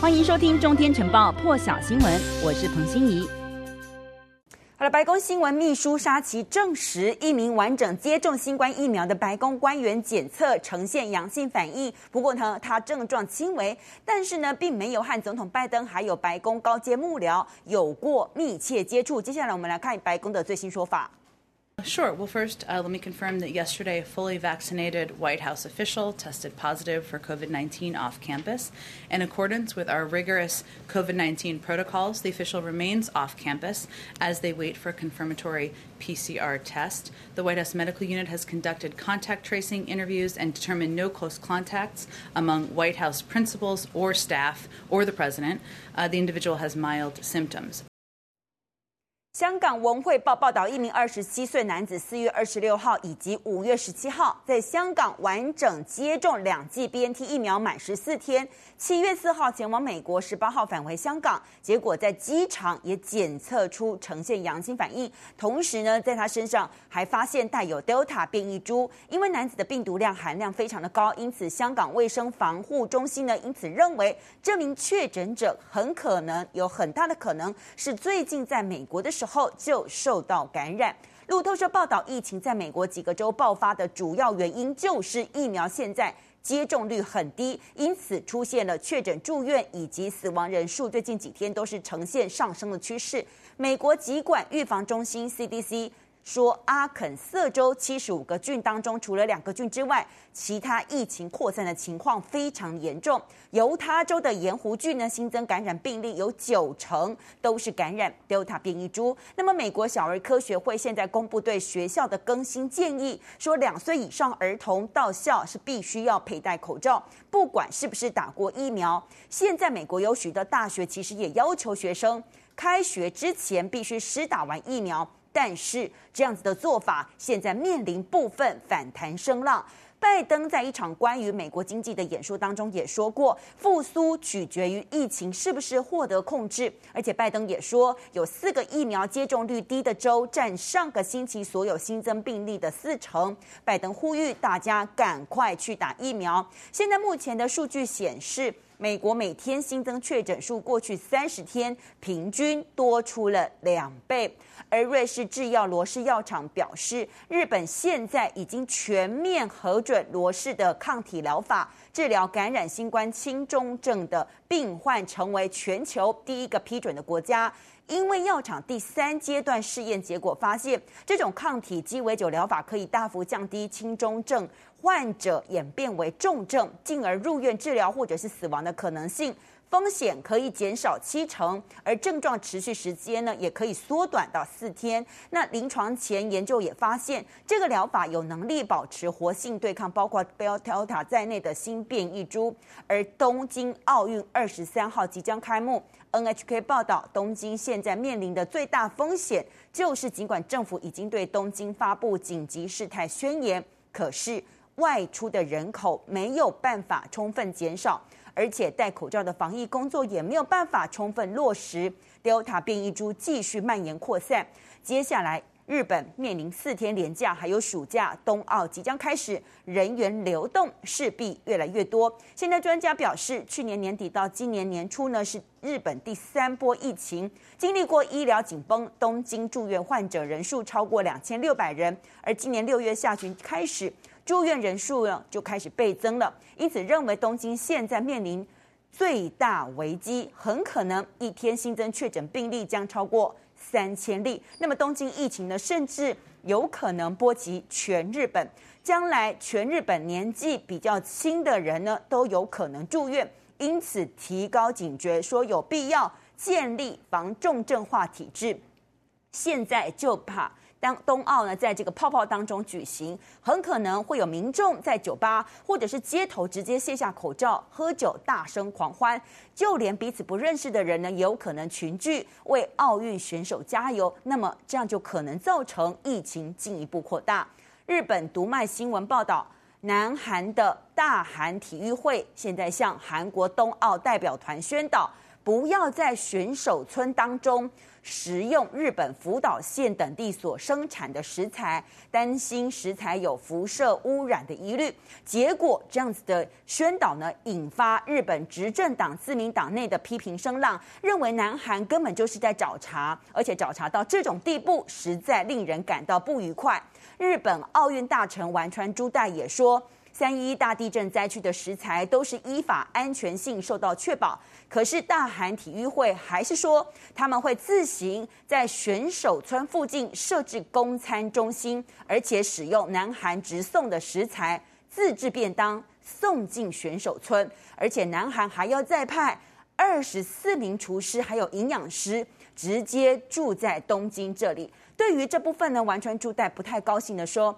欢迎收听《中天晨报》破晓新闻，我是彭欣怡。好了，白宫新闻秘书沙奇证实，一名完整接种新冠疫苗的白宫官员检测呈现阳性反应。不过呢，他症状轻微，但是呢，并没有和总统拜登还有白宫高阶幕僚有过密切接触。接下来，我们来看白宫的最新说法。Sure. Well, first, uh, let me confirm that yesterday a fully vaccinated White House official tested positive for COVID 19 off campus. In accordance with our rigorous COVID 19 protocols, the official remains off campus as they wait for a confirmatory PCR test. The White House Medical Unit has conducted contact tracing interviews and determined no close contacts among White House principals or staff or the president. Uh, the individual has mild symptoms. 香港文汇报报道，一名二十七岁男子四月二十六号以及五月十七号在香港完整接种两剂 BNT 疫苗满十四天，七月四号前往美国，十八号返回香港，结果在机场也检测出呈现阳性反应，同时呢，在他身上还发现带有 Delta 变异株。因为男子的病毒量含量非常的高，因此香港卫生防护中心呢，因此认为这名确诊者很可能有很大的可能是最近在美国的时候。后就受到感染。路透社报道，疫情在美国几个州爆发的主要原因就是疫苗现在接种率很低，因此出现了确诊、住院以及死亡人数，最近几天都是呈现上升的趋势。美国疾管预防中心 CDC。说阿肯色州七十五个郡当中，除了两个郡之外，其他疫情扩散的情况非常严重。犹他州的盐湖郡呢，新增感染病例有九成都是感染 Delta 变异株。那么，美国小儿科学会现在公布对学校的更新建议，说两岁以上儿童到校是必须要佩戴口罩，不管是不是打过疫苗。现在美国有许多大学其实也要求学生开学之前必须施打完疫苗。但是这样子的做法，现在面临部分反弹声浪。拜登在一场关于美国经济的演说当中也说过，复苏取决于疫情是不是获得控制。而且拜登也说，有四个疫苗接种率低的州占上个星期所有新增病例的四成。拜登呼吁大家赶快去打疫苗。现在目前的数据显示，美国每天新增确诊数过去三十天平均多出了两倍。而瑞士制药罗氏药厂表示，日本现在已经全面核准罗氏的抗体疗法，治疗感染新冠轻中症的病患，成为全球第一个批准的国家。因为药厂第三阶段试验结果发现，这种抗体鸡尾酒疗法可以大幅降低轻中症患者演变为重症，进而入院治疗或者是死亡的可能性。风险可以减少七成，而症状持续时间呢，也可以缩短到四天。那临床前研究也发现，这个疗法有能力保持活性，对抗包括 Delta 在内的新变异株。而东京奥运二十三号即将开幕，NHK 报道，东京现在面临的最大风险就是，尽管政府已经对东京发布紧急事态宣言，可是外出的人口没有办法充分减少。而且戴口罩的防疫工作也没有办法充分落实，Delta 变异株继续蔓延扩散。接下来，日本面临四天连假，还有暑假，冬奥即将开始，人员流动势必越来越多。现在专家表示，去年年底到今年年初呢，是日本第三波疫情，经历过医疗紧绷，东京住院患者人数超过两千六百人，而今年六月下旬开始。住院人数呢就开始倍增了，因此认为东京现在面临最大危机，很可能一天新增确诊病例将超过三千例。那么东京疫情呢，甚至有可能波及全日本，将来全日本年纪比较轻的人呢都有可能住院，因此提高警觉，说有必要建立防重症化体制。现在就怕。当冬奥呢，在这个泡泡当中举行，很可能会有民众在酒吧或者是街头直接卸下口罩喝酒，大声狂欢，就连彼此不认识的人呢，也有可能群聚为奥运选手加油。那么这样就可能造成疫情进一步扩大。日本读卖新闻报道，南韩的大韩体育会现在向韩国冬奥代表团宣导。不要在选手村当中食用日本福岛县等地所生产的食材，担心食材有辐射污染的疑虑。结果这样子的宣导呢，引发日本执政党自民党内的批评声浪，认为南韩根本就是在找茬，而且找茬到这种地步，实在令人感到不愉快。日本奥运大臣丸川朱代也说。三一大地震灾区的食材都是依法安全性受到确保，可是大韩体育会还是说他们会自行在选手村附近设置供餐中心，而且使用南韩直送的食材自制便当送进选手村，而且南韩还要再派二十四名厨师还有营养师直接住在东京这里。对于这部分呢，完全住在不太高兴地说。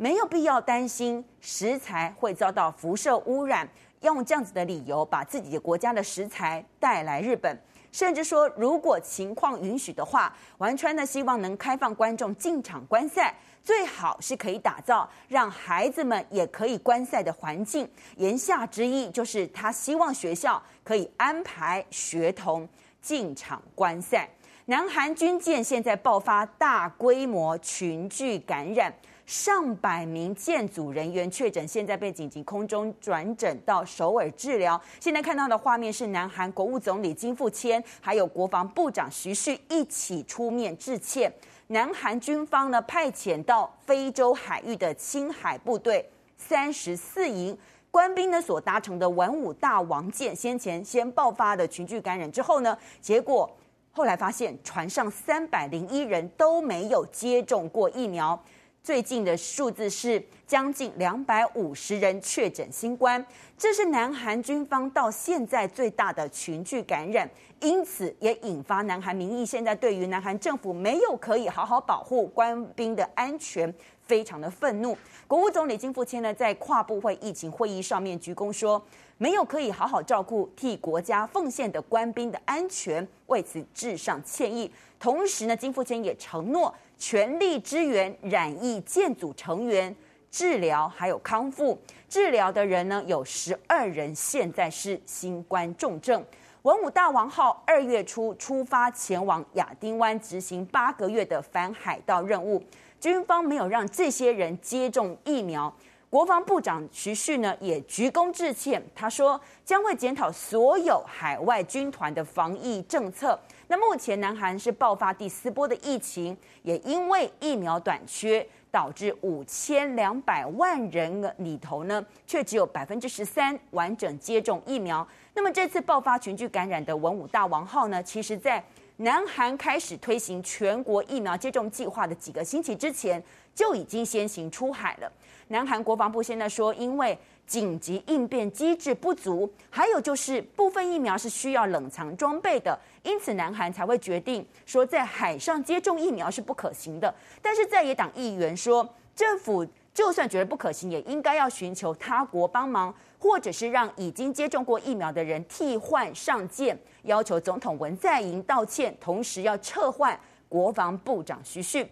没有必要担心食材会遭到辐射污染，用这样子的理由把自己的国家的食材带来日本，甚至说如果情况允许的话，丸川呢希望能开放观众进场观赛，最好是可以打造让孩子们也可以观赛的环境。言下之意就是他希望学校可以安排学童进场观赛。南韩军舰现在爆发大规模群聚感染。上百名舰组人员确诊，现在被紧急空中转诊到首尔治疗。现在看到的画面是南韩国务总理金富谦，还有国防部长徐旭一起出面致歉。南韩军方呢派遣到非洲海域的青海部队三十四营官兵呢所搭乘的文武大王舰，先前先爆发的群聚感染之后呢，结果后来发现船上三百零一人都没有接种过疫苗。最近的数字是将近两百五十人确诊新冠，这是南韩军方到现在最大的群聚感染，因此也引发南韩民意现在对于南韩政府没有可以好好保护官兵的安全，非常的愤怒。国务总理金富谦呢，在跨部会疫情会议上面鞠躬说，没有可以好好照顾替国家奉献的官兵的安全，为此致上歉意。同时呢，金富谦也承诺。全力支援染疫舰组成员治疗，还有康复。治疗的人呢，有十二人，现在是新冠重症。文武大王号二月初出发前往亚丁湾执行八个月的反海盗任务，军方没有让这些人接种疫苗。国防部长徐旭呢也鞠躬致歉，他说将会检讨所有海外军团的防疫政策。那目前南韩是爆发第四波的疫情，也因为疫苗短缺，导致五千两百万人里头呢，却只有百分之十三完整接种疫苗。那么这次爆发群聚感染的文武大王号呢，其实在南韩开始推行全国疫苗接种计划的几个星期之前，就已经先行出海了。南韩国防部现在说，因为紧急应变机制不足，还有就是部分疫苗是需要冷藏装备的，因此南韩才会决定说在海上接种疫苗是不可行的。但是在野党议员说，政府就算觉得不可行，也应该要寻求他国帮忙，或者是让已经接种过疫苗的人替换上舰，要求总统文在寅道歉，同时要撤换国防部长徐旭。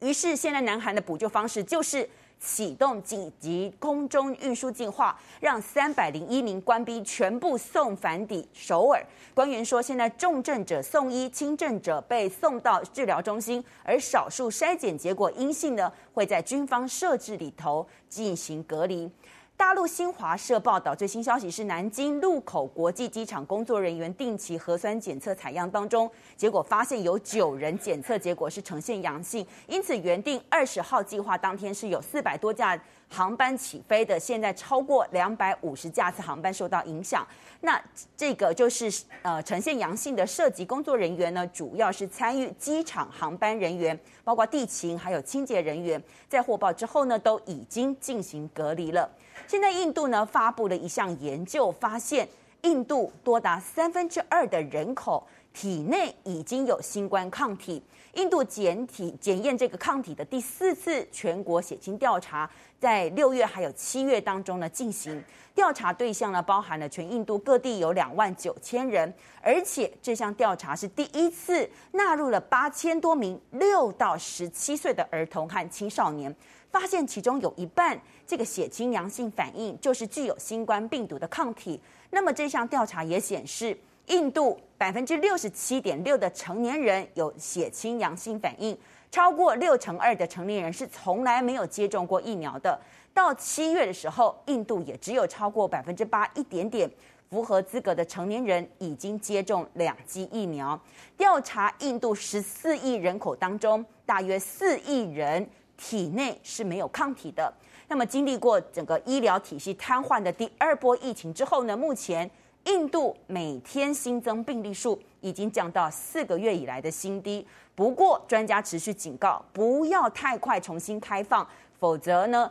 于是现在南韩的补救方式就是。启动紧急空中运输计划，让三百零一名官兵全部送返抵首尔。官员说，现在重症者送医，轻症者被送到治疗中心，而少数筛检结果阴性呢，会在军方设置里头进行隔离。大陆新华社报道，最新消息是，南京禄口国际机场工作人员定期核酸检测采样当中，结果发现有九人检测结果是呈现阳性，因此原定二十号计划当天是有四百多架航班起飞的，现在超过两百五十架次航班受到影响。那这个就是呃呈现阳性的涉及工作人员呢，主要是参与机场航班人员，包括地勤还有清洁人员，在获报之后呢，都已经进行隔离了。现在印度呢发布了一项研究，发现印度多达三分之二的人口体内已经有新冠抗体。印度检体检验这个抗体的第四次全国血清调查，在六月还有七月当中呢进行调查，对象呢包含了全印度各地有两万九千人，而且这项调查是第一次纳入了八千多名六到十七岁的儿童和青少年。发现其中有一半这个血清阳性反应就是具有新冠病毒的抗体。那么这项调查也显示，印度百分之六十七点六的成年人有血清阳性反应，超过六成二的成年人是从来没有接种过疫苗的。到七月的时候，印度也只有超过百分之八一点点符合资格的成年人已经接种两剂疫苗。调查印度十四亿人口当中，大约四亿人体内是没有抗体的。那么，经历过整个医疗体系瘫痪的第二波疫情之后呢，目前印度每天新增病例数已经降到四个月以来的新低。不过，专家持续警告，不要太快重新开放，否则呢，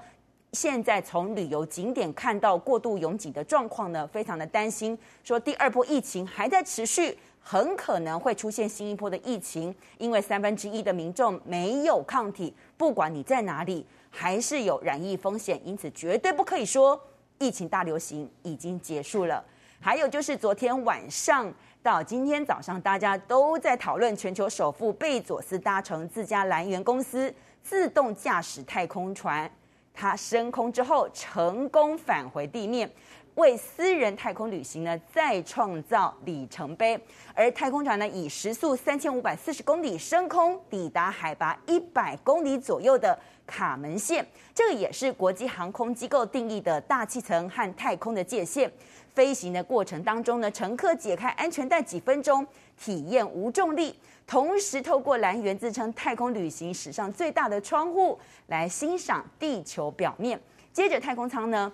现在从旅游景点看到过度拥挤的状况呢，非常的担心，说第二波疫情还在持续，很可能会出现新一波的疫情，因为三分之一的民众没有抗体，不管你在哪里，还是有染疫风险，因此绝对不可以说疫情大流行已经结束了。还有就是昨天晚上到今天早上，大家都在讨论全球首富贝佐斯搭乘自家蓝源公司自动驾驶太空船。它升空之后成功返回地面，为私人太空旅行呢再创造里程碑。而太空船呢以时速三千五百四十公里升空，抵达海拔一百公里左右的卡门线，这个也是国际航空机构定义的大气层和太空的界限。飞行的过程当中呢，乘客解开安全带几分钟，体验无重力。同时，透过蓝源自称太空旅行史上最大的窗户来欣赏地球表面。接着，太空舱呢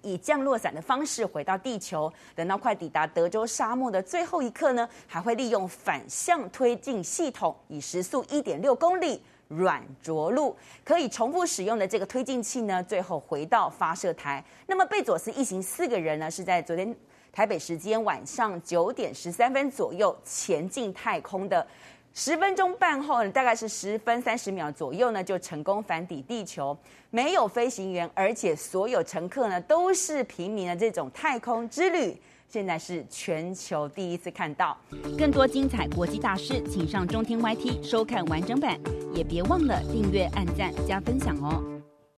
以降落伞的方式回到地球。等到快抵达德州沙漠的最后一刻呢，还会利用反向推进系统，以时速一点六公里软着陆，可以重复使用的这个推进器呢，最后回到发射台。那么，贝佐斯一行四个人呢，是在昨天。台北时间晚上九点十三分左右前进太空的，十分钟半后呢，大概是十分三十秒左右呢，就成功返抵地球，没有飞行员，而且所有乘客呢都是平民的这种太空之旅，现在是全球第一次看到。更多精彩国际大师，请上中天 YT 收看完整版，也别忘了订阅、按赞、加分享哦。